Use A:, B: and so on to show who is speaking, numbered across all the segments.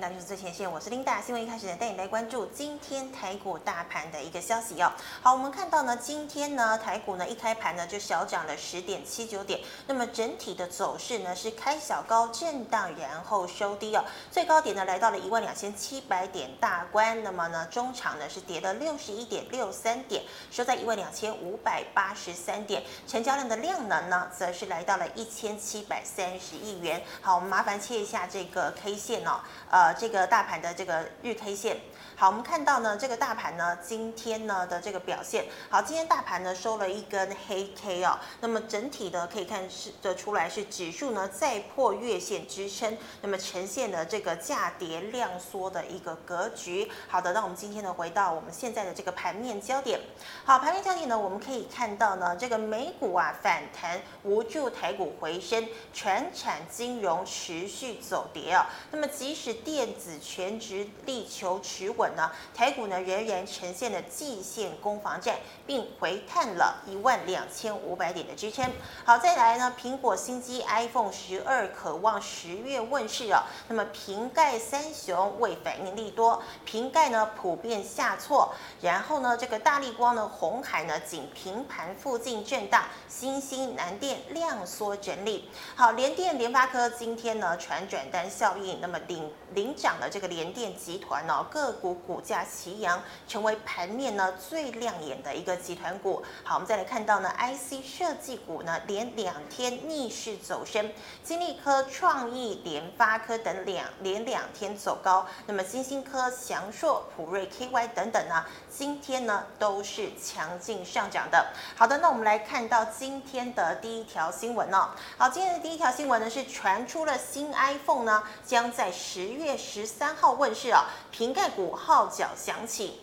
A: 那就是最前线，我是琳达。新闻一开始呢，带你来关注今天台股大盘的一个消息哦。好，我们看到呢，今天呢，台股呢一开盘呢就小涨了十点七九点，那么整体的走势呢是开小高震荡，然后收低哦。最高点呢来到了一万两千七百点大关，那么呢中场呢是跌了六十一点六三点，收在一万两千五百八十三点，成交量的量能呢则是来到了一千七百三十亿元。好，我们麻烦切一下这个 K 线哦，呃。这个大盘的这个日 K 线，好，我们看到呢，这个大盘呢，今天呢的这个表现，好，今天大盘呢收了一根黑 K 哦，那么整体的可以看是的出来是指数呢再破月线支撑，那么呈现了这个价跌量缩的一个格局。好的，那我们今天呢回到我们现在的这个盘面焦点，好，盘面焦点呢，我们可以看到呢，这个美股啊反弹无助台股回升，全产金融持续走跌啊，那么即使电子全值力求持稳呢，台股呢仍然呈现了季线攻防战，并回探了一万两千五百点的支撑。好，再来呢，苹果新机 iPhone 十二渴望十月问世啊。那么瓶盖三雄未反应力多，瓶盖呢普遍下挫。然后呢，这个大力光呢、红海呢仅平盘附近震荡，新兴、南电量缩整理。好，联电、联发科今天呢传转单效应，那么领领。涨的这个联电集团呢，个股股价齐扬，成为盘面呢最亮眼的一个集团股。好，我们再来看到呢，IC 设计股呢连两天逆势走升，金立科、创意、联发科等两连两天走高。那么晶心科、祥硕、普瑞 KY 等等呢，今天呢都是强劲上涨的。好的，那我们来看到今天的第一条新闻哦。好，今天的第一条新闻呢是传出了新 iPhone 呢将在十月。十三号问世啊，瓶盖股号角响起。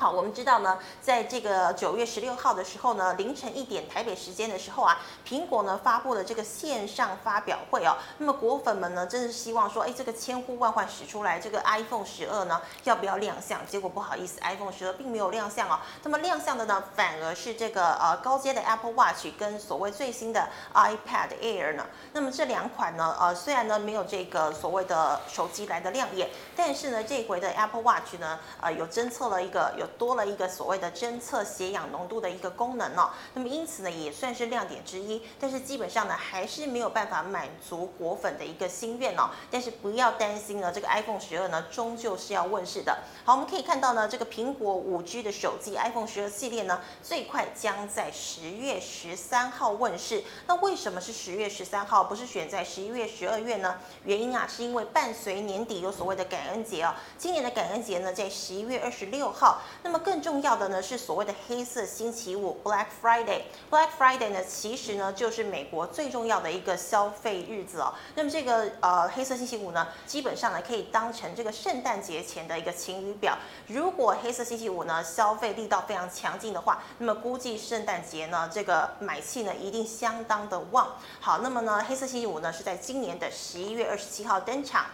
A: 好，我们知道呢，在这个九月十六号的时候呢，凌晨一点台北时间的时候啊，苹果呢发布了这个线上发表会哦。那么果粉们呢，真是希望说，哎，这个千呼万唤始出来，这个 iPhone 十二呢要不要亮相？结果不好意思，iPhone 十二并没有亮相哦。那么亮相的呢，反而是这个呃高阶的 Apple Watch 跟所谓最新的 iPad Air 呢。那么这两款呢，呃虽然呢没有这个所谓的手机来的亮眼，但是呢这回的 Apple Watch 呢，呃有侦测了一个有。多了一个所谓的侦测血氧浓度的一个功能哦，那么因此呢也算是亮点之一，但是基本上呢还是没有办法满足果粉的一个心愿哦。但是不要担心呢，这个 iPhone 十二呢终究是要问世的。好，我们可以看到呢，这个苹果五 G 的手机 iPhone 十二系列呢最快将在十月十三号问世。那为什么是十月十三号，不是选在十一月、十二月呢？原因啊是因为伴随年底有所谓的感恩节哦，今年的感恩节呢在十一月二十六号。那么更重要的呢是所谓的黑色星期五 （Black Friday）。Black Friday 呢，其实呢就是美国最重要的一个消费日子哦。那么这个呃黑色星期五呢，基本上呢可以当成这个圣诞节前的一个晴雨表。如果黑色星期五呢消费力道非常强劲的话，那么估计圣诞节呢这个买气呢一定相当的旺。好，那么呢黑色星期五呢是在今年的十一月二十七号登场。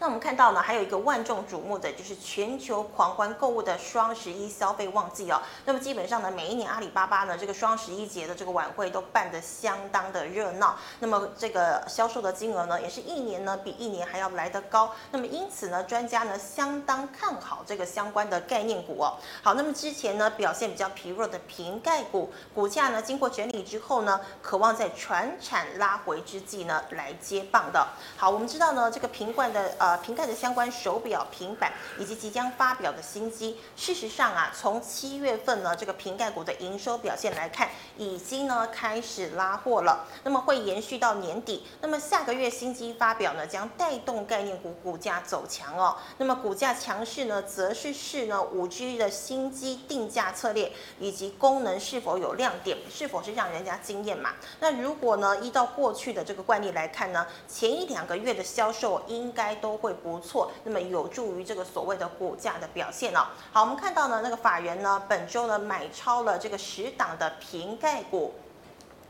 A: 那我们看到呢，还有一个万众瞩目的，就是全球狂欢购物的双十一消费旺季哦。那么基本上呢，每一年阿里巴巴呢这个双十一节的这个晚会都办得相当的热闹。那么这个销售的金额呢，也是一年呢比一年还要来得高。那么因此呢，专家呢相当看好这个相关的概念股哦。好，那么之前呢表现比较疲弱的瓶盖股，股价呢经过整理之后呢，渴望在传产拉回之际呢来接棒的。好，我们知道呢这个瓶罐的呃。瓶盖的相关手表、平板以及即将发表的新机，事实上啊，从七月份呢，这个瓶盖股的营收表现来看，已经呢开始拉货了。那么会延续到年底。那么下个月新机发表呢，将带动概念股股价走强哦。那么股价强势呢，则是视呢五 G 的新机定价策略以及功能是否有亮点，是否是让人家惊艳嘛？那如果呢依照过去的这个惯例来看呢，前一两个月的销售应该都会不错，那么有助于这个所谓的股价的表现哦。好，我们看到呢，那个法人呢，本周呢买超了这个十档的瓶盖股。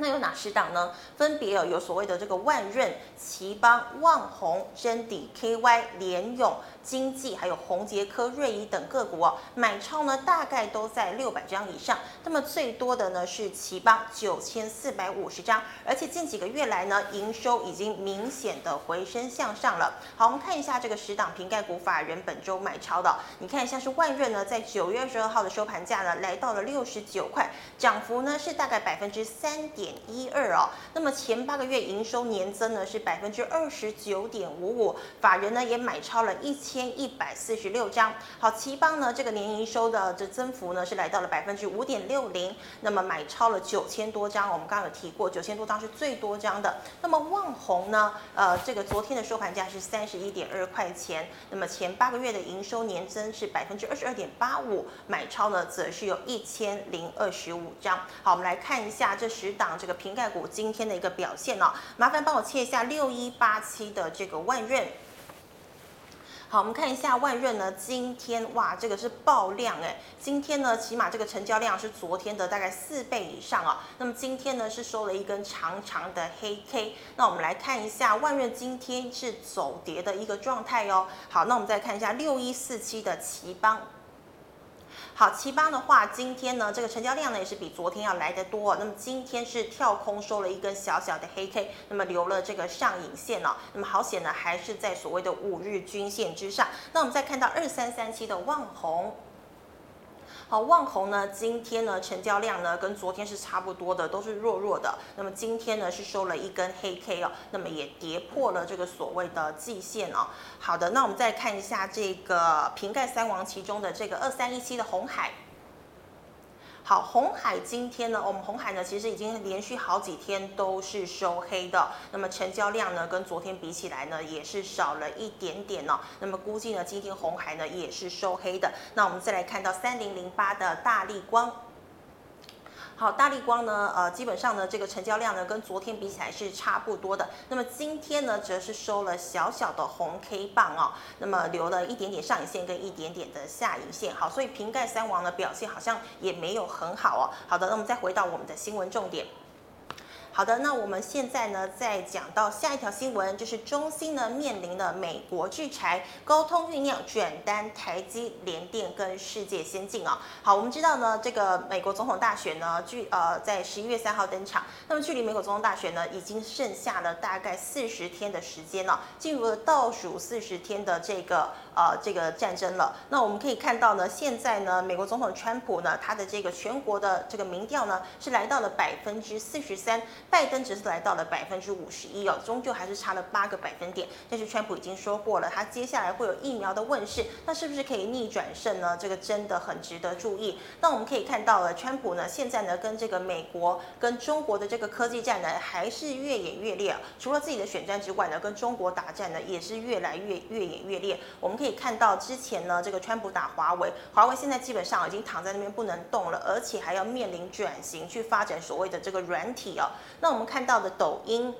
A: 那有哪十档呢？分别有有所谓的这个万润、奇邦、旺宏、真迪、KY、联咏、经济，还有宏杰科、瑞仪等个股哦，买超呢大概都在六百张以上。那么最多的呢是頎邦九千四百五十张，而且近几个月来呢营收已经明显的回升向上了。好，我们看一下这个十档平盖股法人本周买超的，你看像是万润呢，在九月二十二号的收盘价呢来到了六十九块，涨幅呢是大概百分之三点。一二哦，那么前八个月营收年增呢是百分之二十九点五五，法人呢也买超了一千千一百四十六张。好，奇邦呢这个年营收的这增幅呢是来到了百分之五点六零，那么买超了九千多张。我们刚刚有提过，九千多张是最多张的。那么旺宏呢，呃，这个昨天的收盘价是三十一点二块钱，那么前八个月的营收年增是百分之二十二点八五，买超呢则是有一千零二十五张。好，我们来看一下这十档。这个瓶盖股今天的一个表现哦，麻烦帮我切一下六一八七的这个万润。好，我们看一下万润呢，今天哇，这个是爆量哎，今天呢，起码这个成交量是昨天的大概四倍以上啊。那么今天呢，是收了一根长长的黑 K。那我们来看一下万润今天是走跌的一个状态哦。好，那我们再看一下六一四七的奇邦。好，頎邦的话，今天呢，这个成交量呢也是比昨天要来得多。那么今天是跳空收了一根小小的黑 K，那么留了这个上影线哦。那么好险呢，还是在所谓的五日均线之上。那我们再看到二三三七的旺红。好，旺宏呢，今天呢成交量呢跟昨天是差不多的，都是弱弱的。那么今天呢是收了一根黑 K 哦，那么也跌破了这个所谓的季线哦。好的，那我们再看一下这个瓶盖三王其中的这个二三一七的红海。好，红海今天呢，我们红海呢，其实已经连续好几天都是收黑的。那么成交量呢，跟昨天比起来呢，也是少了一点点哦。那么估计呢，今天红海呢也是收黑的。那我们再来看到三零零八的大立光。好，大立光呢，呃，基本上呢，这个成交量呢，跟昨天比起来是差不多的。那么今天呢，则是收了小小的红 K 棒哦，那么留了一点点上影线跟一点点的下影线。好，所以瓶盖三王的表现好像也没有很好哦。好的，那我们再回到我们的新闻重点。好的，那我们现在呢，再讲到下一条新闻，就是中芯呢面临了美国制裁，高通酝酿转单台积、联电跟世界先进啊。好，我们知道呢，这个美国总统大选呢，距呃在十一月三号登场，那么距离美国总统大选呢，已经剩下了大概四十天的时间了，进入了倒数四十天的这个呃这个战争了。那我们可以看到呢，现在呢，美国总统川普呢，他的这个全国的这个民调呢，是来到了百分之四十三。拜登只是来到了百分之五十一哦，终究还是差了八个百分点。但是川普已经说过了，他接下来会有疫苗的问世，那是不是可以逆转胜呢？这个真的很值得注意。那我们可以看到了，川普呢现在呢跟这个美国跟中国的这个科技战呢还是越演越烈。除了自己的选战之外呢，跟中国打战呢也是越来越越演越烈。我们可以看到之前呢这个川普打华为，华为现在基本上已经躺在那边不能动了，而且还要面临转型去发展所谓的这个软体哦。那我们看到的抖音。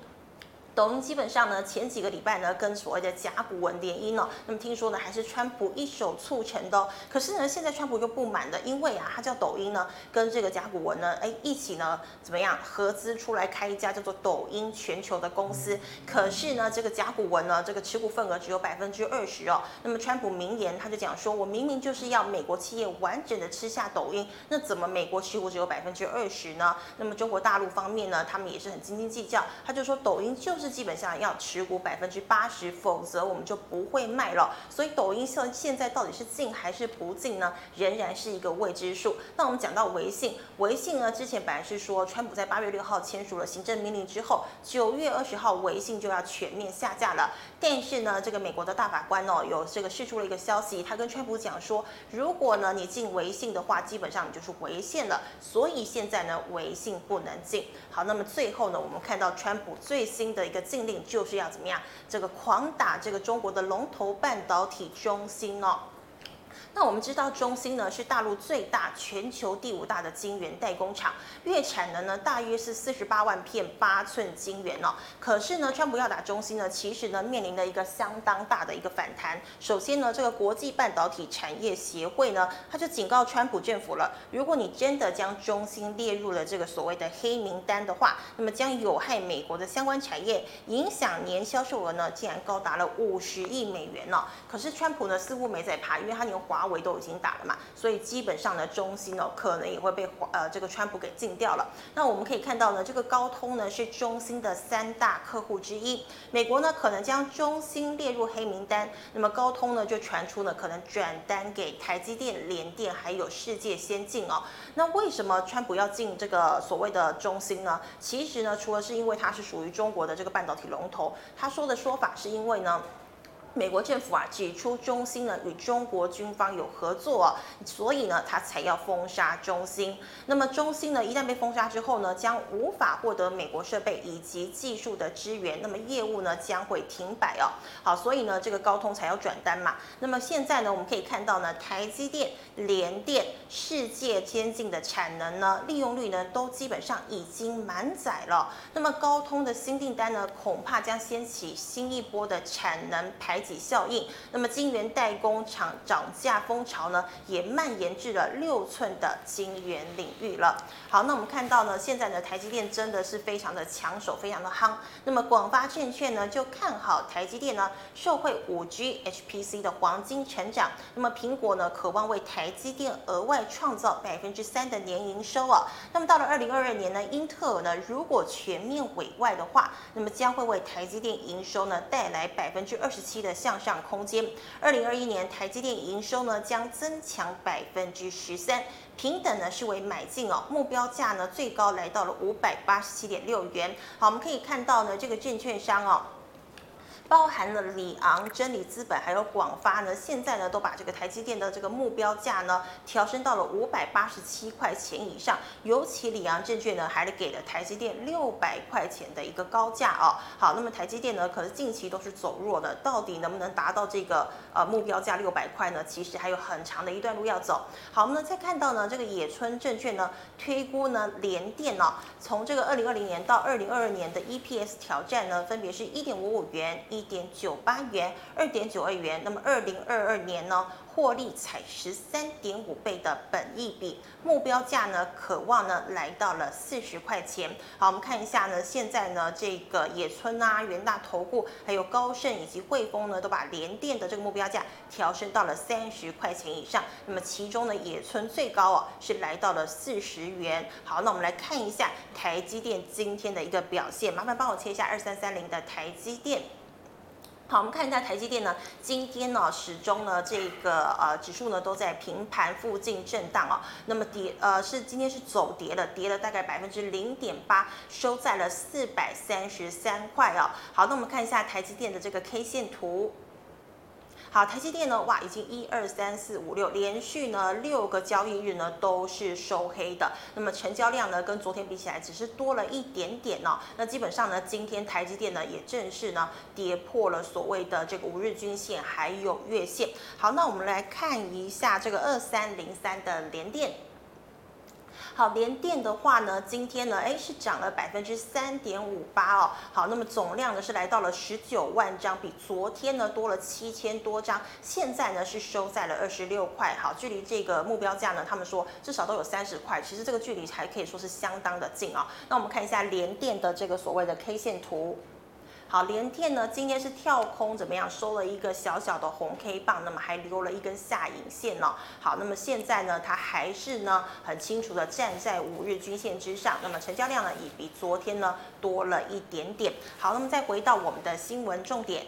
A: 抖音基本上呢，前几个礼拜呢，跟所谓的甲骨文联姻哦，那么听说呢，还是川普一手促成的哦。可是呢，现在川普又不满的，因为啊，他叫抖音呢，跟这个甲骨文呢，哎，一起呢，怎么样合资出来开一家叫做抖音全球的公司。可是呢，这个甲骨文呢，这个持股份额只有百分之二十哦。那么川普明言，他就讲说，我明明就是要美国企业完整的吃下抖音，那怎么美国持股只有百分之二十呢？那么中国大陆方面呢，他们也是很斤斤计较，他就说抖音就是。是基本上要持股百分之八十，否则我们就不会卖了。所以抖音现现在到底是进还是不进呢？仍然是一个未知数。那我们讲到微信，微信呢之前本来是说，川普在八月六号签署了行政命令之后，九月二十号微信就要全面下架了。但是呢，这个美国的大法官哦，有这个释出了一个消息，他跟川普讲说，如果呢你进微信的话，基本上你就是违宪了。所以现在呢，微信不能进。那么最后呢，我们看到川普最新的一个。禁令就是要怎么样？这个狂打这个中国的龙头半导体中心哦。那我们知道中芯呢是大陆最大、全球第五大的晶圆代工厂，月产能呢大约是四十八万片八寸晶圆哦。可是呢，川普要打中芯呢，其实呢面临了一个相当大的一个反弹。首先呢，这个国际半导体产业协会呢，他就警告川普政府了，如果你真的将中芯列入了这个所谓的黑名单的话，那么将有害美国的相关产业，影响年销售额呢，竟然高达了五十亿美元呢、可是川普呢似乎没在怕，因为他连华华为都已经打了嘛，所以基本上呢，中兴呢可能也会被华呃这个川普给禁掉了。那我们可以看到呢，这个高通呢是中兴的三大客户之一，美国呢可能将中兴列入黑名单，那么高通呢就传出呢可能转单给台积电、联电还有世界先进哦。那为什么川普要禁这个所谓的中兴呢？其实呢，除了是因为它是属于中国的这个半导体龙头，他说的说法是因为呢。美国政府啊指出，中芯呢与中国军方有合作，所以呢他才要封杀中芯。那么中芯呢一旦被封杀之后呢，将无法获得美国设备以及技术的支援，那么业务呢将会停摆哦。好，所以呢这个高通才要转单嘛。那么现在呢我们可以看到呢，台积电、联电、世界先进的产能呢利用率呢都基本上已经满载了。那么高通的新订单呢恐怕将掀起新一波的产能排。挤效应，那么晶圆代工厂涨价风潮呢，也蔓延至了六寸的晶圆领域了。好，那我们看到呢，现在呢，台积电真的是非常的抢手，非常的夯。那么广发证券呢，就看好台积电呢，受惠五 G HPC 的黄金成长。那么苹果呢，渴望为台积电额外创造百分之三的年营收啊。那么到了二零二二年呢，英特尔呢，如果全面委外的话，那么将会为台积电营收呢带来百分之二十七的。向上空间。二零二一年台积电营收呢将增强百分之十三，平等呢是为买进哦，目标价呢最高来到了五百八十七点六元。好，我们可以看到呢这个证券商哦。包含了里昂、真理资本还有广发呢，现在呢都把这个台积电的这个目标价呢调升到了五百八十七块钱以上，尤其里昂证券呢还给了台积电六百块钱的一个高价哦。好，那么台积电呢可是近期都是走弱的，到底能不能达到这个呃目标价六百块呢？其实还有很长的一段路要走。好，我们呢再看到呢这个野村证券呢推估呢联电呢、哦、从这个二零二零年到二零二二年的 EPS 挑战呢分别是一点五五元一。一点九八元，二点九二元。那么二零二二年呢，获利才十三点五倍的本益比，目标价呢，可望呢来到了四十块钱。好，我们看一下呢，现在呢，这个野村啊、元大投顾，还有高盛以及汇丰呢，都把联电的这个目标价调升到了三十块钱以上。那么其中呢，野村最高哦，是来到了四十元。好，那我们来看一下台积电今天的一个表现，麻烦帮我切一下二三三零的台积电。好，我们看一下台积电呢，今天呢始终呢这个呃指数呢都在平盘附近震荡啊、那么跌呃是今天是走跌了，跌了大概百分之零点八，收在了四百三十三块啊。好，那我们看一下台积电的这个 K 线图。好，台积电呢，哇，已经一二三四五六连续呢六个交易日呢都是收黑的。那么成交量呢跟昨天比起来只是多了一点点、哦。那基本上呢，今天台积电呢也正式呢跌破了所谓的这个五日均线还有月线。好，那我们来看一下这个二三零三的联电。好，联电的话呢，今天呢，哎，是涨了百分之三点五八哦。好，那么总量呢是来到了十九万张，比昨天呢多了七千多张。现在呢是收在了二十六块。好，距离这个目标价呢，他们说至少都有三十块。其实这个距离还可以说是相当的近啊、那我们看一下联电的这个所谓的 K 线图。好，联电呢今天是跳空怎么样？收了一个小小的红 K 棒，那么还留了一根下影线呢。好，那么现在呢，它还是呢很清楚的站在五日均线之上。那么成交量呢也比昨天呢多了一点点。好，那么再回到我们的新闻重点。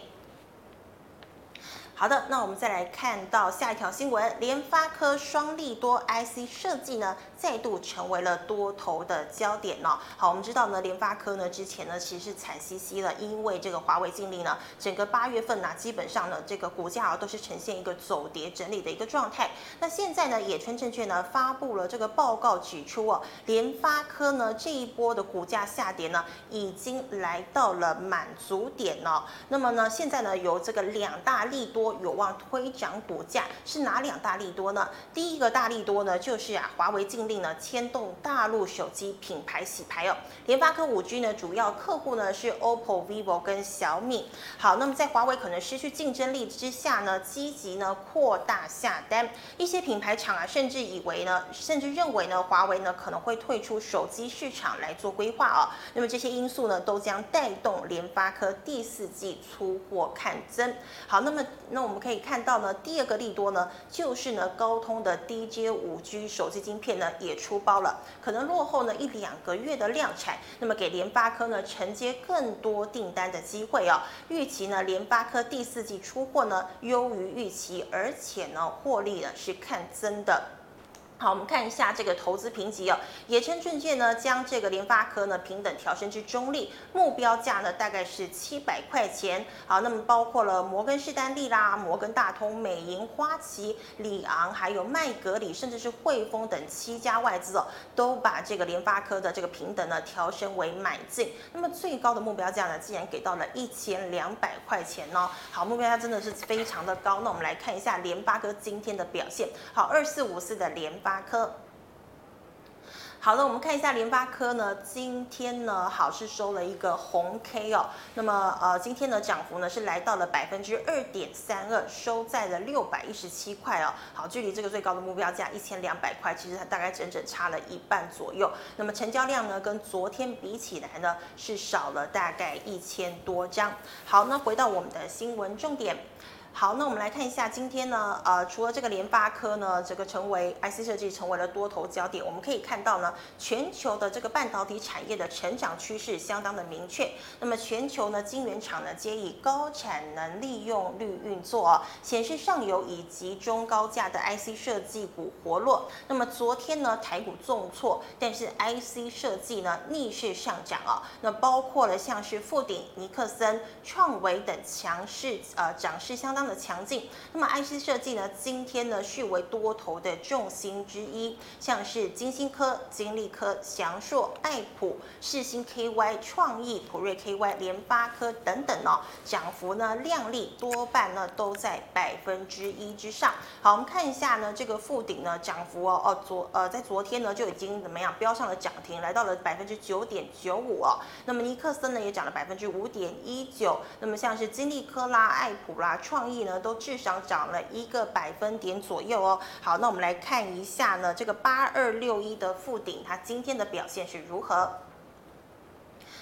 A: 好的，那我们再来看到下一条新闻，联发科双利多 IC 设计呢，再度成为了多头的焦点、哦。好，我们知道呢，联发科呢之前呢其实是惨兮兮了，因为这个华为禁令呢，整个八月份呢，基本上呢这个股价啊都是呈现一个走跌整理的一个状态。那现在呢，野村证券呢发布了这个报告，指出哦，联发科呢这一波的股价下跌呢，已经来到了满足点了、哦。那么呢，现在呢有这个两大利多。有望推涨股价，是哪两大利多呢？第一个大利多呢，就是啊，华为禁令呢牵动大陆手机品牌洗牌哦。联发科五 G 呢，主要客户呢是 OPPO、VIVO 跟小米。好，那么在华为可能失去竞争力之下呢，积极呢扩大下单，一些品牌厂啊，甚至以为呢，甚至认为呢，华为呢可能会退出手机市场来做规划哦。那么这些因素呢，都将带动联发科第四季出货看增。好，那么那我们可以看到呢，第二个利多呢，就是呢高通的 DJ 五 G 手机晶片呢也出包了，可能落后呢一两个月的量产，那么给联发科呢承接更多订单的机会哦。预期呢联发科第四季出货呢优于预期，而且呢获利呢是看增的。好，我们看一下这个投资评级哦。野村证券呢将这个联发科呢平等调升至中立，目标价呢大概是七百块钱。好，那么包括了摩根士丹利啦、摩根大通、美银、花旗、里昂，还有麦格里，甚至是汇丰等七家外资哦，都把这个联发科的这个平等呢调升为买进。那么最高的目标价呢，竟然给到了一千两百块钱哦。好，目标价真的是非常的高。那我们来看一下联发科今天的表现。好，二四五四的联发。科，好的，我们看一下联发科呢，今天呢好是收了一个红 K 哦，那么呃今天的涨幅呢是来到了百分之二点三二，收在了六百一十七块哦，好，距离这个最高的目标价一千两百块，其实它大概整整差了一半左右。那么成交量呢跟昨天比起来呢是少了大概一千多张。好，那回到我们的新闻重点。好，那我们来看一下今天呢，呃，除了这个联发科呢，这个成为 IC 设计成为了多头焦点，我们可以看到呢，全球的这个半导体产业的成长趋势相当的明确。那么全球呢，晶圆厂呢皆以高产能利用率运作，显示上游以及中高价的 IC 设计股活络。那么昨天呢，台股重挫，但是 IC 设计呢逆势上涨啊、哦。那包括了像是富鼎、尼克森、创维等强势呃涨势相当的强劲，那么 IC 设计呢，今天呢续为多头的重心之一，像是晶心科、晶力科、祥硕、爱普、世新 KY、创意、普瑞 KY、联发科等等哦，涨幅呢亮丽，多半呢都在百分之一之上。好，我们看一下呢，这个附顶呢涨幅哦哦昨呃在昨天呢就已经怎么样标上了涨停，来到了百分之九点九五哦。那么尼克森呢也涨了百分之五点一九，那么像是晶力科啦、爱普啦、创意。呢都至少涨了一个百分点左右哦。好，那我们来看一下呢，这个八二六一的附顶，它今天的表现是如何？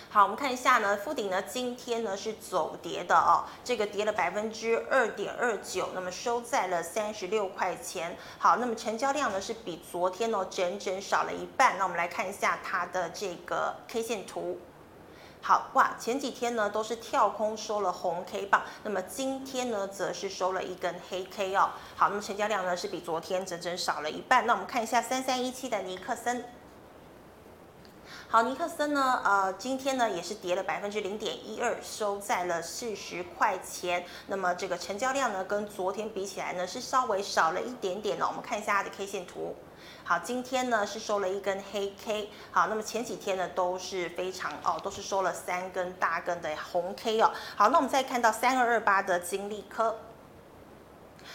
A: 好，我们看一下呢，附顶呢今天呢是走跌的哦，这个跌了百分之二点二九，那么收在了三十六块钱。好，那么成交量呢是比昨天哦整整少了一半。那我们来看一下它的这个 K 线图。好哇，前几天呢都是跳空收了红 K 棒，那么今天呢则是收了一根黑 K 哦。好，那么成交量呢是比昨天整整少了一半。那我们看一下三三一七的尼克森。好，尼克森呢，呃，今天呢也是跌了百分之零点一二，收在了四十块钱。那么这个成交量呢跟昨天比起来呢是稍微少了一点点呢。我们看一下它的 K 线图。好，今天呢是收了一根黑 K。好，那么前几天呢都是非常哦，都是收了三根大根的红 K 哦。好，那我们再看到三二二八的金力科。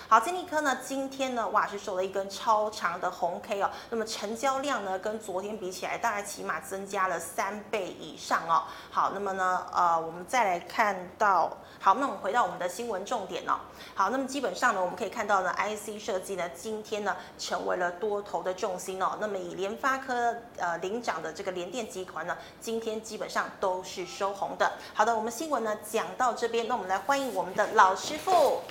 A: 好，晶力科呢，今天呢，哇，是收了一根超长的红 K 哦。那么成交量呢，跟昨天比起来，大概起码增加了三倍以上哦。好，那么呢，呃，我们再来看到，好，那我们回到我们的新闻重点哦。好，那么基本上呢，我们可以看到呢，IC 设计呢，今天呢，成为了多头的重心哦。那么以联发科呃领涨的这个联电集团呢，今天基本上都是收红的。好的，我们新闻呢讲到这边，那我们来欢迎我们的老师傅。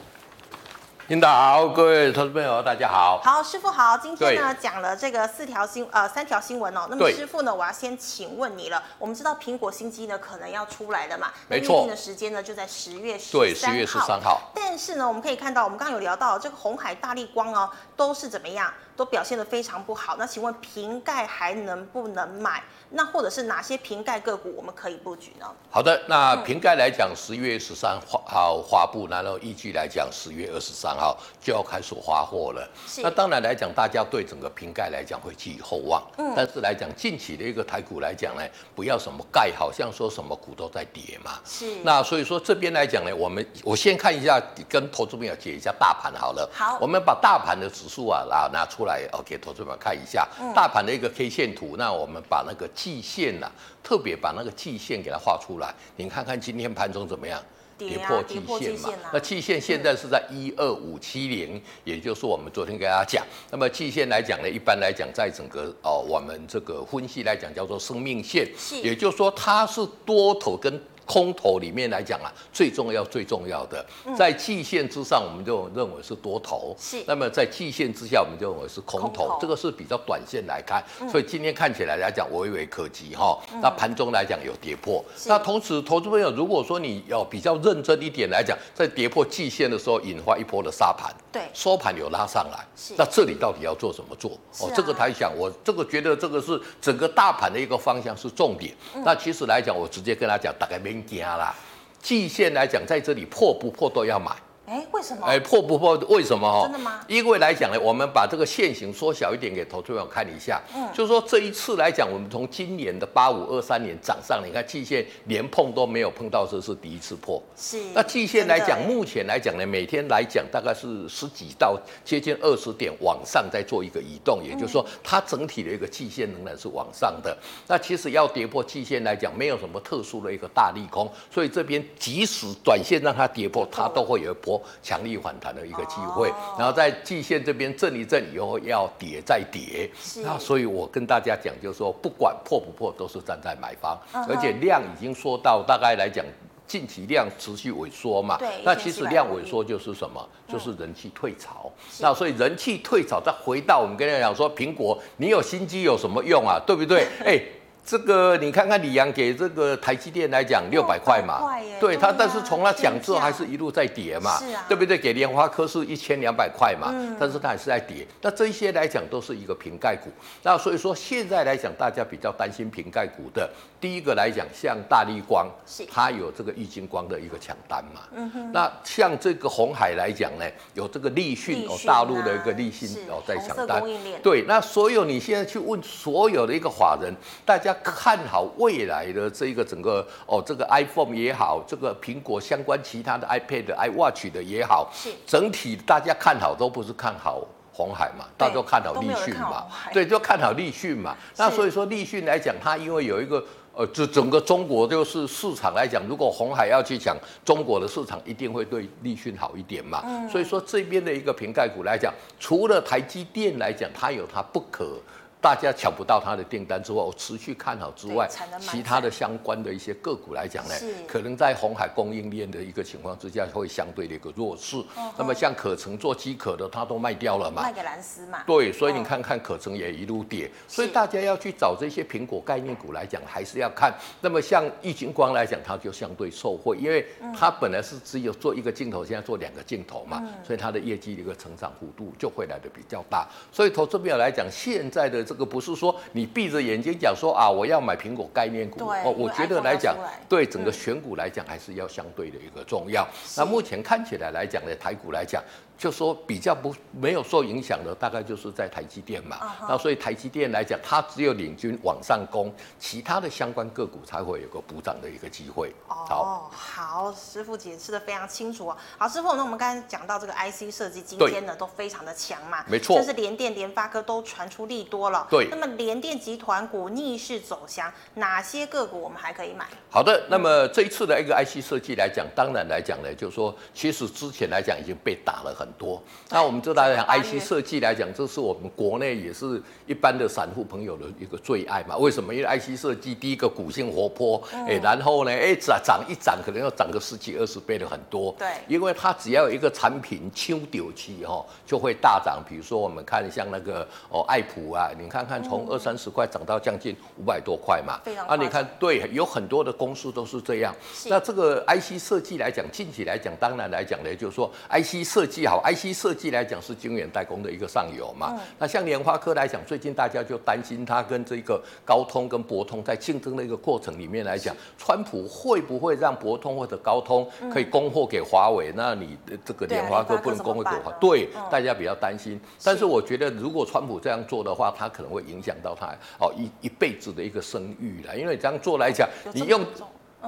B: 领导好，各位投资朋友，大家好。
A: 好，师傅好。今天呢讲了这个四条新呃三条新闻哦。那么师傅呢，我要先请问你了。我们知道苹果新机呢可能要出来了嘛？
B: 没错。预
A: 定的时间呢就在十月十三号。
B: 对，十月十三号。
A: 但是呢，我们可以看到，我们刚刚有聊到这个红海、大力光哦，都是怎么样？都表现得非常不好。那请问瓶盖还能不能买？那或者是哪些瓶盖个股我们可以布局呢？
B: 好的，那瓶盖来讲，十月十三号发布，然后依据来讲十月二十三号就要开始发货了。
A: 是
B: 那当然来讲，大家对整个瓶盖来讲会寄予厚望。
A: 嗯。
B: 但是来讲，近期的一个台股来讲呢，不要什么盖，好像说什么股都在跌嘛。
A: 是。
B: 那所以说这边来讲呢，我们我先看一下，跟投资朋友解一下大盘好了。
A: 好。
B: 我们把大盘的指数啊拿拿出来，哦，给投资朋友看一下。嗯。大盘的一个 K 线图，那我们把那个季线呐、啊，特别把那个季线给它画出来，您看看今天盘中怎么样？跌破季线嘛？那季线现在是在一二五七零，也就是我们昨天给大家讲。那么季线来讲呢，一般来讲，在整个哦，我们这个分析来讲叫做生命
A: 线，
B: 也就是说它是多头跟。空头里面来讲啊，最重要最重要的，在季线之上，我们就认为是多头；是，那么在季线之下，我们就认为是空头。空头。这个是比较短线来看，所以今天看起来来讲，微微可及哈。那盘中来讲有跌破，那同时，投资朋友如果说你要比较认真一点来讲，在跌破季线的时候，引发一波的杀盘，对，收盘有拉上来，那这里到底要做什么做？哦，这个他想，我这个觉得这个是整个大盘的一个方向是重点。那其实来讲，我直接跟他讲，大概没。惊啦！季线来讲，在这里破不破都要买。
A: 哎，为什么？
B: 哎，破不破？为什么？
A: 真的吗？
B: 因为来讲呢，我们把这个线型缩小一点，给投资朋友看一下。嗯，就是说这一次来讲，我们从今年的八五二三年涨上，你看季线连碰都没有碰到，这是第一次破。是。那季线来讲，目前来讲呢，每天来讲大概是十几到接近二十点往上在做一个移动，也就是说，它整体的一个季线仍然是往上的。那其实要跌破季线来讲，没有什么特殊的一个大利空，所以这边即使短线让它跌破，它都会有一波。强力反弹的一个机会，然后在季线这边震一震以后要跌再跌，那所以我跟大家讲，就是说不管破不破，都是站在买方，而且量已经说到大概来讲，近期量持续萎缩嘛，那其实量萎缩就是什么？就是人气退潮，那所以人气退潮再回到我们跟大家讲说，苹果你有新机有什么用啊？对不对？哎。这个你看看李阳给这个台积电来讲六百块嘛，对他，但是从他讲之后还是一路在跌嘛，对不对？给联发科是一千两百块嘛，但是他还是在跌。那这些来讲都是一个瓶盖股，那所以说现在来讲大家比较担心瓶盖股的，第一个来讲像大立光，它有这个易晶光的一个抢单嘛，那像这个红海来讲呢，有这个立讯哦，大陆的一个立讯哦在抢单，对，那所有你现在去问所有的一个法人，大家。看好未来的这一个整个哦，这个 iPhone 也好，这个苹果相关其他的 iPad、iWatch 的也好，是。整体大家看好都不是看好红海嘛，大家都看好立讯嘛，对，就看好立讯嘛。那所以说立讯来讲，它因为有一个呃，这整个中国就是市场来讲，如果红海要去抢中国的市场，一定会对立讯好一点嘛。所以说这边的一个瓶盖股来讲，除了台积电来讲，它有它不可。大家抢不到它的订单之后，我持续看好之外，其他的相关的一些个股来讲呢，可能在红海供应链的一个情况之下，会相对的一个弱势。那么像可成做机壳的，它都卖掉了嘛？
A: 卖给蓝思嘛？
B: 对，所以你看看可成也一路跌，所以大家要去找这些苹果概念股来讲，还是要看。那么像易晶光来讲，它就相对受惠，因为它本来是只有做一个镜头，现在做两个镜头嘛，所以它的业绩的一个成长幅度就会来的比较大。所以投资表来讲，现在的这个。这个不是说你闭着眼睛讲说啊，我要买苹果概念股哦，我觉得来讲，对整个选股来讲，还是要相对的一个重要。那目前看起来来讲呢，台股来讲。就说比较不没有受影响的，大概就是在台积电嘛。Uh huh. 那所以台积电来讲，它只有领军往上攻，其他的相关个股才会有个补涨的一个机会。哦
A: ，oh, 好，好，师傅解释的非常清楚哦。好，师傅，那我们刚才讲到这个 IC 设计，今天呢都非常的强嘛。
B: 没错，
A: 就是联电、联发科都传出利多了。对。那么联电集团股逆势走强，哪些个股我们还可以买？
B: 好的，那么这一次的一个 IC 设计来讲，当然来讲呢，就是说，其实之前来讲已经被打了很。很多，那我们知道来讲，IC 设计来讲，这是我们国内也是一般的散户朋友的一个最爱嘛。为什么？因为 IC 设计第一个股性活泼，哎，然后呢，哎涨涨一涨，可能要涨个十几二十倍的很多。对，因为它只要有一个产品秋丢期哈，就会大涨。比如说我们看像那个哦爱普啊，你看看从二三十块涨到将近五百多块嘛。啊，你看对，有很多的公司都是这样。那这个 IC 设计来讲，近期来讲，当然来讲呢，就是说 IC 设计好。好，IC 设计来讲是晶圆代工的一个上游嘛。嗯、那像联发科来讲，最近大家就担心它跟这个高通跟博通在竞争的一个过程里面来讲，川普会不会让博通或者高通可以供货给华为？嗯、那你的这个联发科不能供货给华为？对，嗯、大家比较担心。但是我觉得，如果川普这样做的话，他可能会影响到他哦一一辈子的一个声誉了，因为这样做来讲，你用。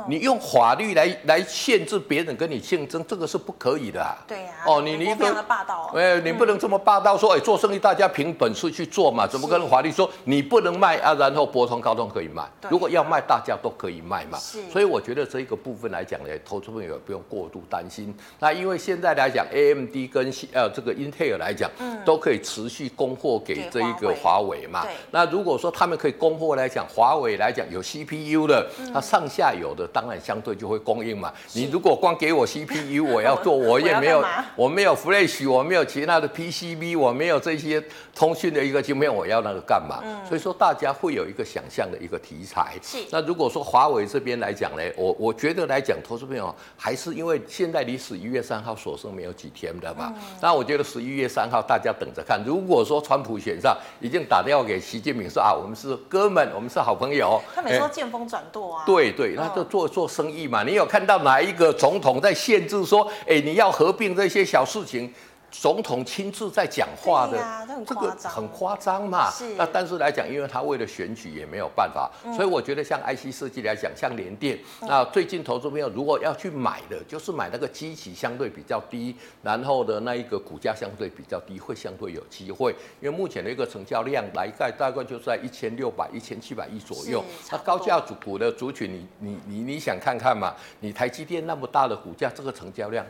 B: 你用法律来来限制别人跟你竞争，这个是不可以的啊。
A: 对呀。哦，你你一个霸道。
B: 哎，你不能这么霸道说，哎，做生意大家凭本事去做嘛，怎么跟法律说你不能卖啊？然后博通、高通可以卖，如果要卖，大家都可以卖嘛。是。所以我觉得这一个部分来讲呢，投资朋友不用过度担心。那因为现在来讲，AMD 跟呃这个英特尔来讲，嗯，都可以持续供货给这一个华为嘛。对。那如果说他们可以供货来讲，华为来讲有 CPU 的，它上下游的。当然，相对就会供应嘛。你如果光给我 CPU，我要做，我也没有，我没有 Flash，我没有其他的 PCB，我没有这些通讯的一个晶片，我要那个干嘛？所以说，大家会有一个想象的一个题材。是。那如果说华为这边来讲呢，我我觉得来讲，投资朋友还是因为现在离十一月三号所剩没有几天的嘛。那我觉得十一月三号大家等着看。如果说川普选上，已经打电话给习近平说啊，我们是哥们，我们是好朋友。
A: 他没说见风转舵啊。
B: 对对，那就做。做生意嘛，你有看到哪一个总统在限制说，哎，你要合并这些小事情？总统亲自在讲话的，这个很夸张嘛。那但是来讲，因为他为了选举也没有办法，所以我觉得像 IC 设计来讲，像联电，那最近投资朋友如果要去买的，就是买那个基期相对比较低，然后的那一个股价相对比较低，会相对有机会。因为目前的一个成交量来概大概就是在一千六百、一千七百亿左右。那高价股的族群，你你你你想看看嘛？你台积电那么大的股价，这个成交量。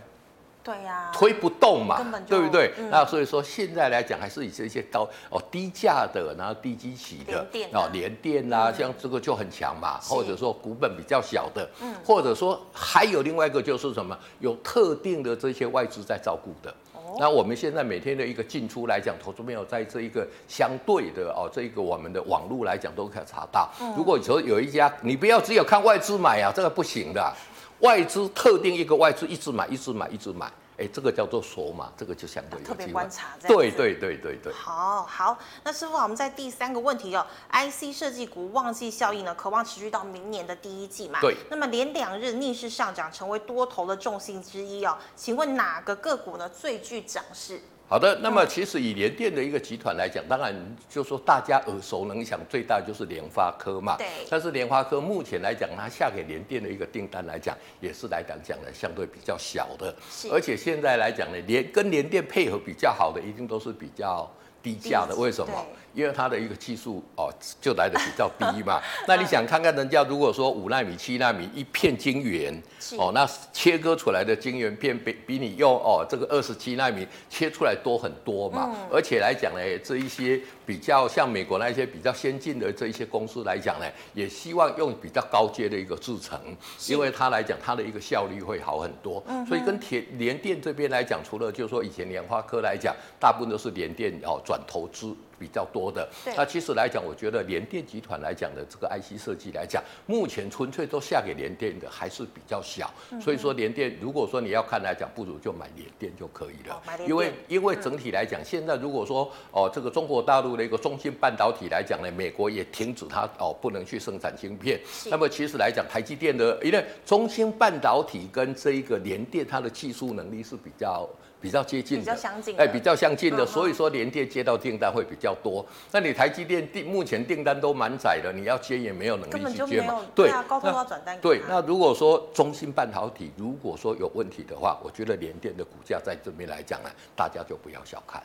A: 对呀，
B: 推不动嘛，对不对？嗯、那所以说现在来讲，还是以这些高哦低价的，然后低基期的哦联电啊，像这个就很强嘛。或者说股本比较小的，嗯，或者说还有另外一个就是什么，有特定的这些外资在照顾的。哦，那我们现在每天的一个进出来讲，投资朋友在这一个相对的哦，这一个我们的网络来讲都可以查到。如果说有一家，你不要只有看外资买啊，这个不行的。外资特定一个外资一直买，一直买，一直买，哎，这个叫做锁码，这个就相对。特别观察，对对对对对。
A: 好好，那师傅啊，我们在第三个问题哦，IC 设计股旺季效应呢，可望持续到明年的第一季嘛？对。那么连两日逆势上涨，成为多头的重心之一哦，请问哪个个股呢最具涨势？
B: 好的，那么其实以联电的一个集团来讲，当然就说大家耳熟能详，最大就是联发科嘛。对。但是联发科目前来讲，它下给联电的一个订单来讲，也是来讲讲的相对比较小的。是。而且现在来讲呢，联跟联电配合比较好的，一定都是比较低价的。为什么？因为它的一个技术哦，就来的比较低嘛。那你想看看人家如果说五纳米、七纳米一片晶圆哦，那切割出来的晶圆片比比你用哦这个二十七纳米切出来多很多嘛。而且来讲呢，这一些比较像美国那些比较先进的这一些公司来讲呢，也希望用比较高阶的一个制程，因为它来讲它的一个效率会好很多。所以跟铁联电这边来讲，除了就是说以前联发科来讲，大部分都是联电哦转投资。比较多的，那其实来讲，我觉得联电集团来讲的这个 IC 设计来讲，目前纯粹都下给联电的还是比较小，所以说联电如果说你要看来讲，不如就买联电就可以了，因为因为整体来讲，现在如果说哦这个中国大陆的一个中芯半导体来讲呢，美国也停止它哦不能去生产芯片，那么其实来讲，台积电的因为中芯半导体跟这一个联电它的技术能力是比较。比较接近的，哎，比较相近的，所以说联电接到订单会比较多。那你台积电订目前订单都满载了，你要接也没有能力去接嘛？对啊，高通要转单。对，那如果说中芯半导体如果说有问题的话，我觉得联电的股价在这边来讲呢，大家就不要小看。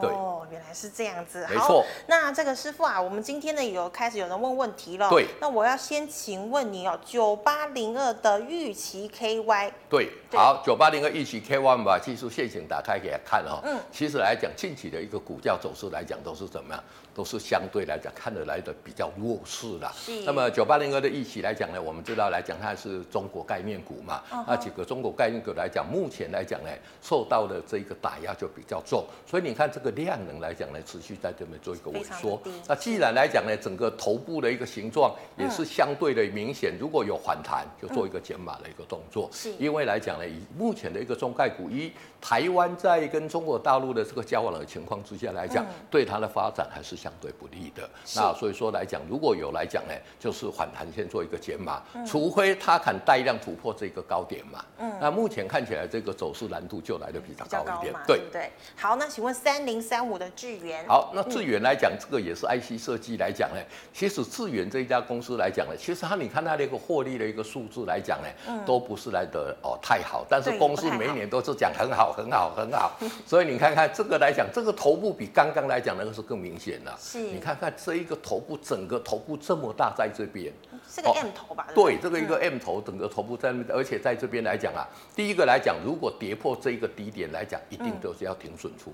A: 哦，原来是这样子。没错。那这个师傅啊，我们今天呢有开始有人问问题了。对。那我要先请问你哦，九八零二的玉期 KY。
B: 对。好，九八零二玉期 KY 我们把技术线型打开给他看哦。嗯。其实来讲，近期的一个股价走势来讲，都是怎么样？都是相对来讲看得来的比较弱势的。是。那么九八零二的一起来讲呢，我们知道来讲它是中国概念股嘛。嗯。那几个中国概念股来讲，目前来讲呢，受到的这个打压就比较重。所以你看这。个量能来讲呢，持续在这边做一个萎缩。那既然来讲呢，整个头部的一个形状也是相对的明显，如果有反弹，就做一个减码的一个动作。是，因为来讲呢，以目前的一个中概股，一台湾在跟中国大陆的这个交往的情况之下来讲，对它的发展还是相对不利的。那所以说来讲，如果有来讲呢，就是反弹先做一个减码，除非它肯带量突破这个高点嘛。嗯，那目前看起来这个走势难度就来的比较高一点。对不对？
A: 好，那请问三零三五的智源？
B: 好，那智源来讲，这个也是 IC 设计来讲呢，其实智源这一家公司来讲呢，其实它你看它的一个获利的一个数字来讲呢，都不是来的哦太好，但是公司每一年都是讲很好很好很好，所以你看看这个来讲，这个头部比刚刚来讲那个是更明显的。是，你看看这一个头部，整个头部这么大在这边。
A: 是个 M 头吧？
B: 对，这个一个 M 头，整个头部在，而且在这边来讲啊，第一个来讲，如果跌破这一个低点来讲，一定都是要停损出。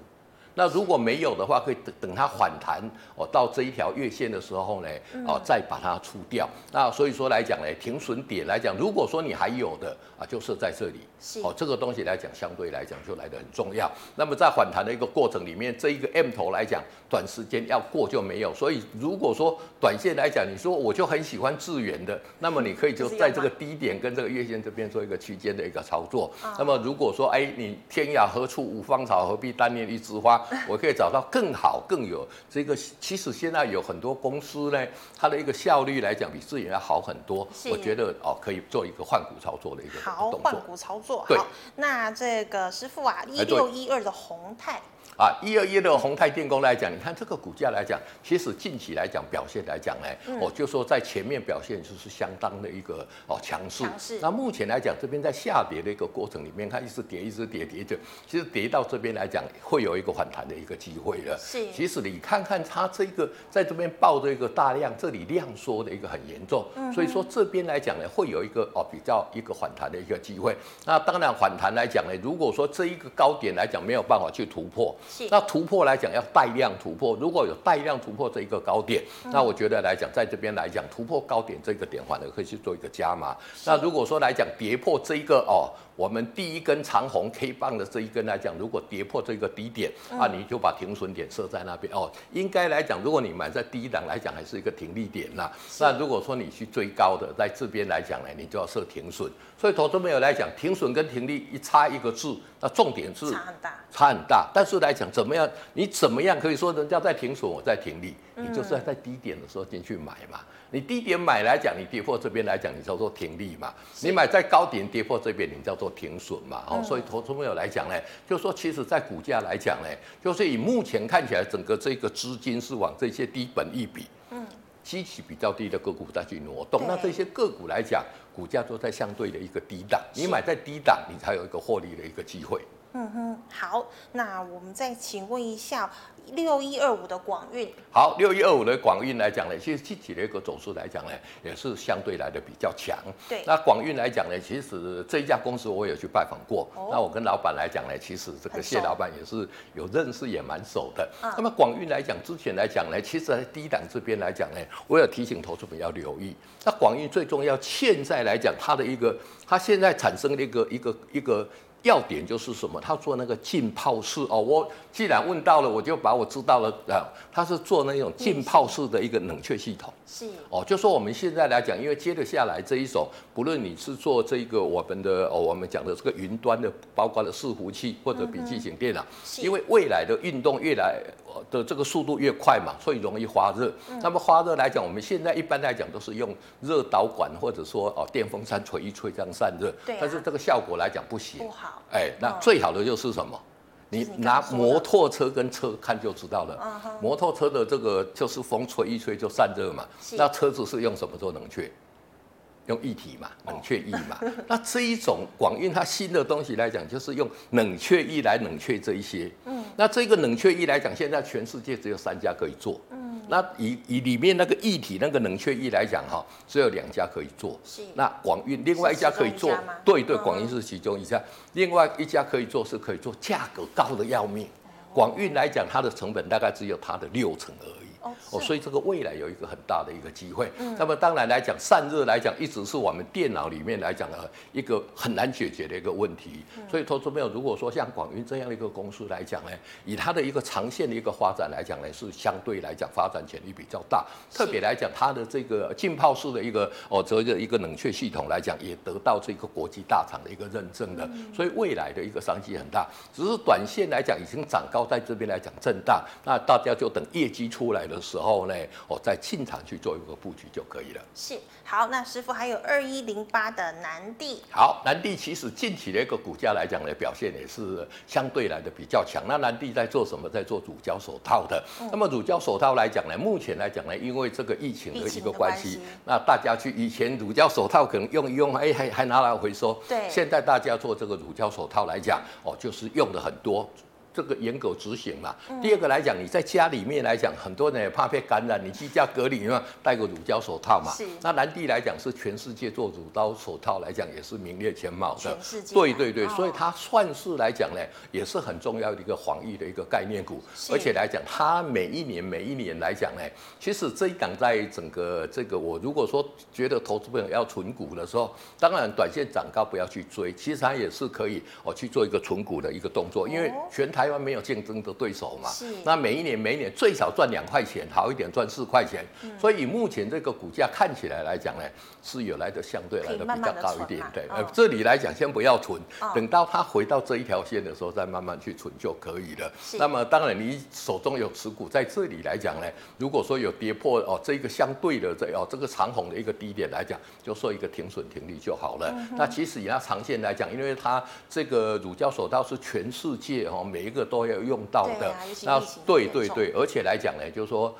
B: 那如果没有的话，可以等等它反弹哦，到这一条月线的时候呢，哦，再把它出掉。那所以说来讲呢，停损点来讲，如果说你还有的啊，就设在这里。是哦，这个东西来讲，相对来讲就来得很重要。那么在反弹的一个过程里面，这一个 M 头来讲，短时间要过就没有。所以如果说短线来讲，你说我就很喜欢智源的，那么你可以就在这个低点跟这个月线这边做一个区间的一个操作。那么如果说哎，你天涯何处无芳草，何必单恋一枝花？我可以找到更好、更有这个。其实现在有很多公司呢，它的一个效率来讲比自己要好很多。我觉得哦，可以做一个换股操作的一个。
A: 好，换股操作。对好，那这个师傅啊，一六一二的宏泰。
B: 啊，一二一的宏泰电工来讲，你看这个股价来讲，其实近期来讲表现来讲呢，嗯、哦，就说在前面表现就是相当的一个哦强势。那目前来讲，这边在下跌的一个过程里面，它一直跌，一直跌，跌着，其实跌到这边来讲，会有一个反弹的一个机会了。是。其实你看看它这个在这边抱着一个大量，这里量缩的一个很严重，嗯、所以说这边来讲呢，会有一个哦比较一个反弹的一个机会。那当然反弹来讲呢，如果说这一个高点来讲没有办法去突破。是那突破来讲要带量突破，如果有带量突破这一个高点，嗯、那我觉得来讲，在这边来讲突破高点这个点反而可以去做一个加码。那如果说来讲跌破这一个哦。我们第一根长红 K 棒的这一根来讲，如果跌破这个低点啊，你就把停损点设在那边哦。应该来讲，如果你买在第一档来讲，还是一个停利点呐。那如果说你去追高的，在这边来讲呢，你就要设停损。所以投资朋友来讲，停损跟停利一差一个字，那重点是差很大，差很大。但是来讲，怎么样？你怎么样可以说人家在停损，我在停利？你就是在低点的时候进去买嘛。你低点买来讲，你跌破这边来讲，你叫做停利嘛。你买在高点跌破这边，你叫做停损嘛。哦，所以投资朋友来讲呢，就是说其实在股价来讲呢，就是以目前看起来，整个这个资金是往这些低本益比、嗯，基期比较低的个股再去挪动。那这些个股来讲，股价都在相对的一个低档，你买在低档，你才有一个获利的一个机会。
A: 嗯哼，好，那我们再请问一下六一二五的广运。
B: 好，六一二五的广运来讲呢，其实具体的一个走势来讲呢，也是相对来的比较强。对，那广运来讲呢，其实这一家公司我也去拜访过。哦、那我跟老板来讲呢，其实这个谢老板也是有认识，也蛮熟的。嗯、那么广运来讲，之前来讲呢，其实在低档这边来讲呢，我有提醒投资者要留意。那广运最重要，现在来讲，它的一个，它现在产生的一个一个一个。要点就是什么？他做那个浸泡式哦，我既然问到了，我就把我知道了啊。它是做那种浸泡式的一个冷却系统，是哦，就说我们现在来讲，因为接着下来这一种，不论你是做这个我们的哦，我们讲的这个云端的，包括了伺服器或者笔记型电脑，因为未来的运动越来的这个速度越快嘛，所以容易发热。那么发热来讲，我们现在一般来讲都是用热导管或者说哦电风扇吹一吹这样散热，但是这个效果来讲不行，不好。哎，那最好的就是什么？你拿摩托车跟车看就知道了。摩托车的这个就是风吹一吹就散热嘛。那车子是用什么做冷却？用液体嘛，冷却液嘛。那这一种广运它新的东西来讲，就是用冷却液来冷却这一些。嗯。那这个冷却液来讲，现在全世界只有三家可以做。嗯那以以里面那个液体那个冷却液来讲哈，只有两家可以做。是。那广运另外一家可以做，对对，广运是其中一家。另外一家可以做是可以做，价格高的要命。广运来讲，它的成本大概只有它的六成而已。哦，所以这个未来有一个很大的一个机会。嗯，那么当然来讲，散热来讲，一直是我们电脑里面来讲的一个很难解决的一个问题。所以，投资朋友如果说像广云这样的一个公司来讲呢，以它的一个长线的一个发展来讲呢，是相对来讲发展潜力比较大。特别来讲，它的这个浸泡式的一个哦，这个一个冷却系统来讲，也得到这个国际大厂的一个认证的。所以未来的一个商机很大。只是短线来讲，已经涨高，在这边来讲震荡，那大家就等业绩出来的时候呢，我，在进场去做一个布局就可以了。
A: 是，好，那师傅还有二一零八的南帝。
B: 好，南帝其实近期的一个股价来讲呢，表现也是相对来的比较强。那南帝在做什么？在做乳胶手套的。嗯、那么乳胶手套来讲呢，目前来讲呢，因为这个疫情的一个关系，那大家去以前乳胶手套可能用一用，哎，还还拿来回收。对。现在大家做这个乳胶手套来讲，哦，就是用的很多。这个严格执行嘛。第二个来讲，你在家里面来讲，很多人也怕被感染，你居家隔离嘛，戴个乳胶手套嘛。是。那南帝来讲是全世界做乳胶手套来讲也是名列前茅的。对对对，所以它算是来讲呢，也是很重要的一个防疫的一个概念股。而且来讲，它每一年每一年来讲呢，其实这一档在整个这个我如果说觉得投资朋友要存股的时候，当然短线涨高不要去追，其实它也是可以哦去做一个存股的一个动作，因为全台。台湾没有竞争的对手嘛？是。那每一年每一年最少赚两块钱，好一点赚四块钱。嗯。所以以目前这个股价看起来来讲呢，是有来的相对来的比较高一点。对。呃，这里来讲先不要存，等到它回到这一条线的时候再慢慢去存就可以了。是。那么当然你手中有持股，在这里来讲呢，如果说有跌破哦这个相对的这哦这个长虹的一个低点来讲，就说一个停损停利就好了。那其实以它长线来讲，因为它这个乳胶手套是全世界哦每一个。这个都要用到的，那对对对，而且来讲呢，就是说。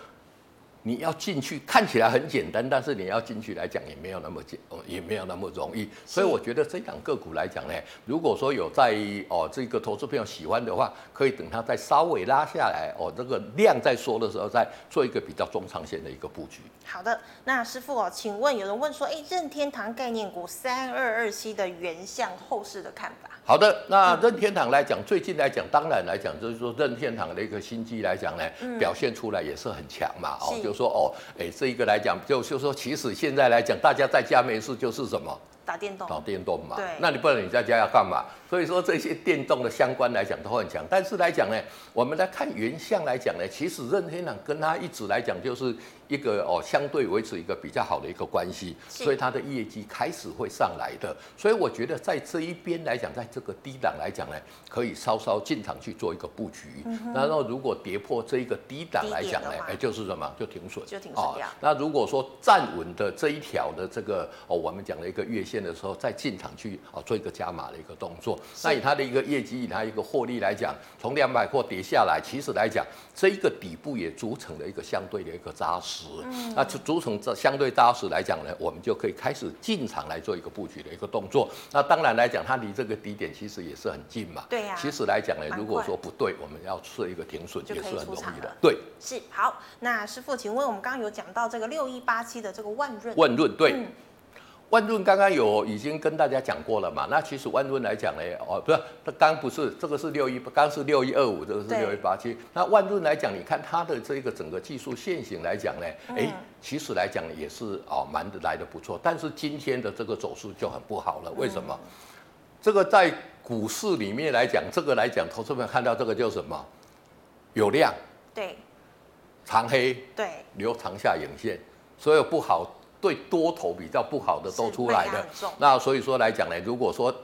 B: 你要进去看起来很简单，但是你要进去来讲也没有那么简，也没有那么容易。所以我觉得这档个股来讲呢，如果说有在哦这个投资朋友喜欢的话，可以等它再稍微拉下来哦，这个量在缩的时候，再做一个比较中长线的一个布局。
A: 好的，那师傅哦，请问有人问说，哎，任天堂概念股三二二七的原相后市的看法？
B: 好的，那任天堂来讲，最近来讲，当然来讲就是说任天堂的一个新机来讲呢，表现出来也是很强嘛，哦，就。说哦，哎，这一个来讲，就就说，其实现在来讲，大家在家没事就是什么？
A: 打电动。
B: 打电动嘛。
A: 对。
B: 那你不然你在家要干嘛？所以说这些电动的相关来讲都很强。但是来讲呢，我们来看原相来讲呢，其实任天堂跟他一直来讲就是。一个哦，相对维持一个比较好的一个关系，所以它的业绩开始会上来的。所以我觉得在这一边来讲，在这个低档来讲呢，可以稍稍进场去做一个布局。然后如果跌破这一个低档来讲呢，哎，就是什么，就停损，
A: 就停损掉。
B: 那如果说站稳的这一条的这个哦，我们讲的一个月线的时候，再进场去哦做一个加码的一个动作。那以它的一个业绩，以它一个获利来讲，从两百块跌下来，其实来讲这一个底部也组成了一个相对的一个扎实。嗯，那组成这相对扎实来讲呢，我们就可以开始进场来做一个布局的一个动作。那当然来讲，它离这个低点其实也是很近嘛。对呀、啊。其实来讲呢，如果说不对，我们要设一个停损也是很容易的。对。
A: 是好，那师傅，请问我们刚刚有讲到这个六一八七的这个万润。
B: 万润对。嗯万润刚刚有已经跟大家讲过了嘛？那其实万润来讲呢，哦，不是，它刚不是这个是六一，刚是六一二五，这个是六一八七。那万润来讲，你看它的这个整个技术线型来讲呢，哎，其实来讲也是哦，蛮的来的不错。但是今天的这个走势就很不好了，为什么？这个在股市里面来讲，这个来讲，投资们看到这个叫什么？有量，对，长黑，对，留长下影线，所有不好。对多头比较不好的都出来了，那所以说来讲呢，如果说。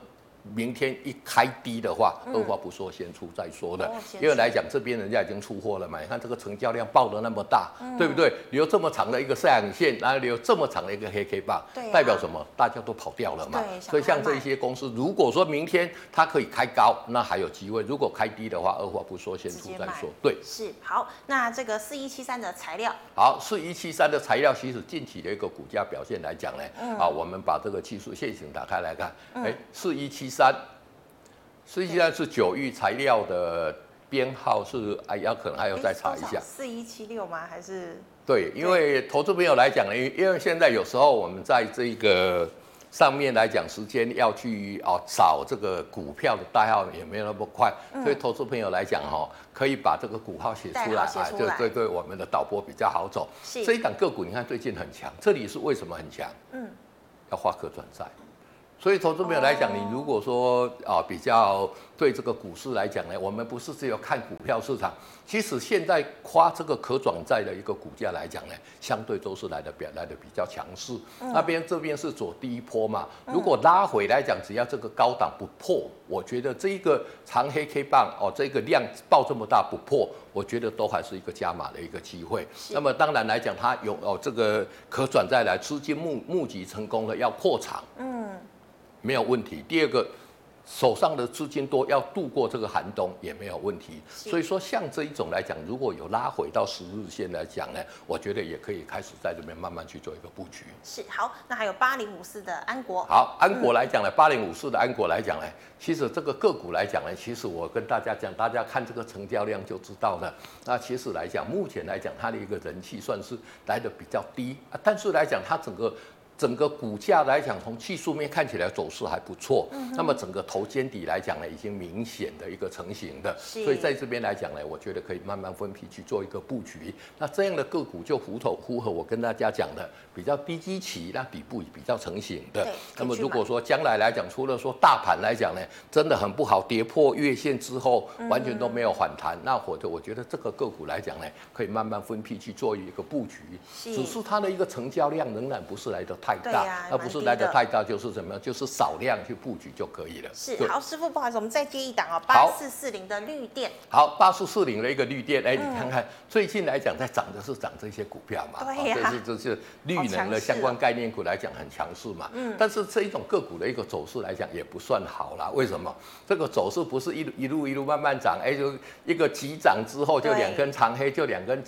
B: 明天一开低的话，二话不说先出再说的，因为来讲这边人家已经出货了嘛，你看这个成交量爆的那么大，对不对？留这么长的一个下影线，然后留这么长的一个黑 K 棒，代表什么？大家都跑掉了嘛。所以像这些公司，如果说明天它可以开高，那还有机会；如果开低的话，二话不说先出再说。对，
A: 是好。那这个四一七三的材料，
B: 好，四一七三的材料，其实近期的一个股价表现来讲呢，啊，我们把这个技术线型打开来看，哎，四一七三，实际上是九玉材料的编号是，哎，要可能还要再查一下。
A: 四一七六吗？还是？
B: 对，因为投资朋友来讲呢，因为现在有时候我们在这个上面来讲时间要去哦找这个股票的代号也没有那么快，嗯、所以投资朋友来讲哈，可以把这个股号写出来，啊，对对对，我们的导播比较好走。是这一档个股，你看最近很强，这里是为什么很强？嗯，要花可转债。所以，投资朋友来讲，你如果说啊比较对这个股市来讲呢，我们不是只有看股票市场，其实现在夸这个可转债的一个股价来讲呢，相对都是来的表来的比较强势。那边这边是走第一波嘛，如果拉回来讲，只要这个高档不破，我觉得这一个长黑 K 棒哦，这个量爆这么大不破，我觉得都还是一个加码的一个机会。那么当然来讲，它有哦这个可转债来资金募募集成功了，要扩场。嗯。没有问题。第二个，手上的资金多，要度过这个寒冬也没有问题。所以说，像这一种来讲，如果有拉回到十日线来讲呢，我觉得也可以开始在这边慢慢去做一个布局。
A: 是好，那还有八零五四的安国。
B: 好，安国来讲呢，八零五四的安国来讲呢，其实这个个股来讲呢，其实我跟大家讲，大家看这个成交量就知道了。那其实来讲，目前来讲，它的一个人气算是来的比较低啊，但是来讲，它整个。整个股价来讲，从技术面看起来走势还不错。嗯。那么整个头肩底来讲呢，已经明显的一个成型的。是。所以在这边来讲呢，我觉得可以慢慢分批去做一个布局。那这样的个股就符头符合我跟大家讲的比较低基期，那底部比较成型的。对。那么如果说将来来讲，除了说大盘来讲呢，真的很不好，跌破月线之后完全都没有反弹，嗯、那或者我觉得这个个股来讲呢，可以慢慢分批去做一个布局。是。只是它的一个成交量仍然不是来得太。太大，而不是来的太大，就是什么样，就是少量去布局就可以了。
A: 是，好，师傅，不好意思，我们再接一档哦，八四四零的绿电。
B: 好，八四四零的一个绿电，哎，你看看最近来讲，在涨的是涨这些股票嘛？对呀，这是这是绿能的相关概念股来讲很强势嘛。嗯。但是这一种个股的一个走势来讲也不算好啦。为什么？这个走势不是一路一路一路慢慢涨，哎，就一个急涨之后就两根长黑，就两根。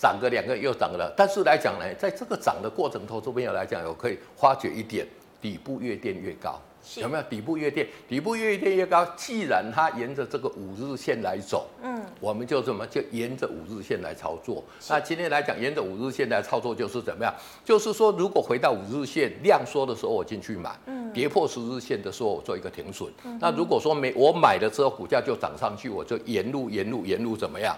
B: 涨个两个又涨了，但是来讲呢，在这个涨的过程头，这边有来讲，我可以发觉一点，底部越垫越高，有没有？底部越垫，底部越垫越高。既然它沿着这个五日线来走，嗯，我们就怎么就沿着五日线来操作。那今天来讲，沿着五日线来操作就是怎么样？就是说，如果回到五日线量缩的时候，我进去买，嗯，跌破十日线的时候，我做一个停损。嗯、那如果说没我买了之后，股价就涨上去，我就沿路沿路沿路怎么样？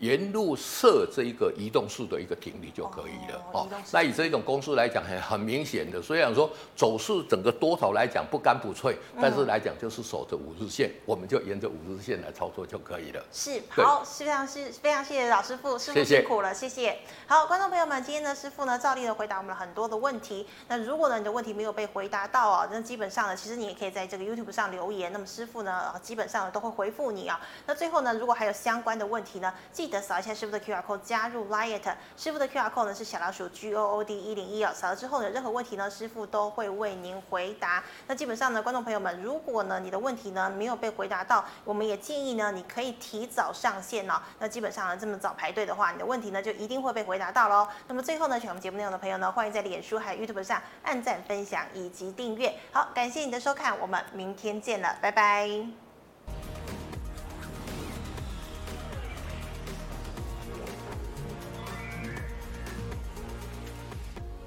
B: 沿路设这一个移动式的一个停力就可以了哦。那以这一种公司来讲，很很明显的，虽然说走势整个多头来讲不干不脆，但是来讲就是守着五日线，我们就沿着五日线来操作就可以了。
A: 是，好，非常是非常谢谢老师傅，师傅辛苦了，谢谢。好，观众朋友们，今天呢，师傅呢照例的回答我们很多的问题。那如果呢你的问题没有被回答到啊，那基本上呢，其实你也可以在这个 YouTube 上留言，那么师傅呢基本上都会回复你啊。那最后呢，如果还有相关的问题呢，记得扫一下师傅的 QR code 加入 Line，师傅的 QR code 呢是小老鼠 G O O D 一零一哦，扫了之后呢，任何问题呢，师傅都会为您回答。那基本上呢，观众朋友们，如果呢你的问题呢没有被回答到，我们也建议呢你可以提早上线哦。那基本上呢这么早排队的话，你的问题呢就一定会被回答到喽。那么最后呢，喜欢我们节目内容的朋友呢，欢迎在脸书还有 YouTube 上按赞、分享以及订阅。好，感谢你的收看，我们明天见了，拜拜。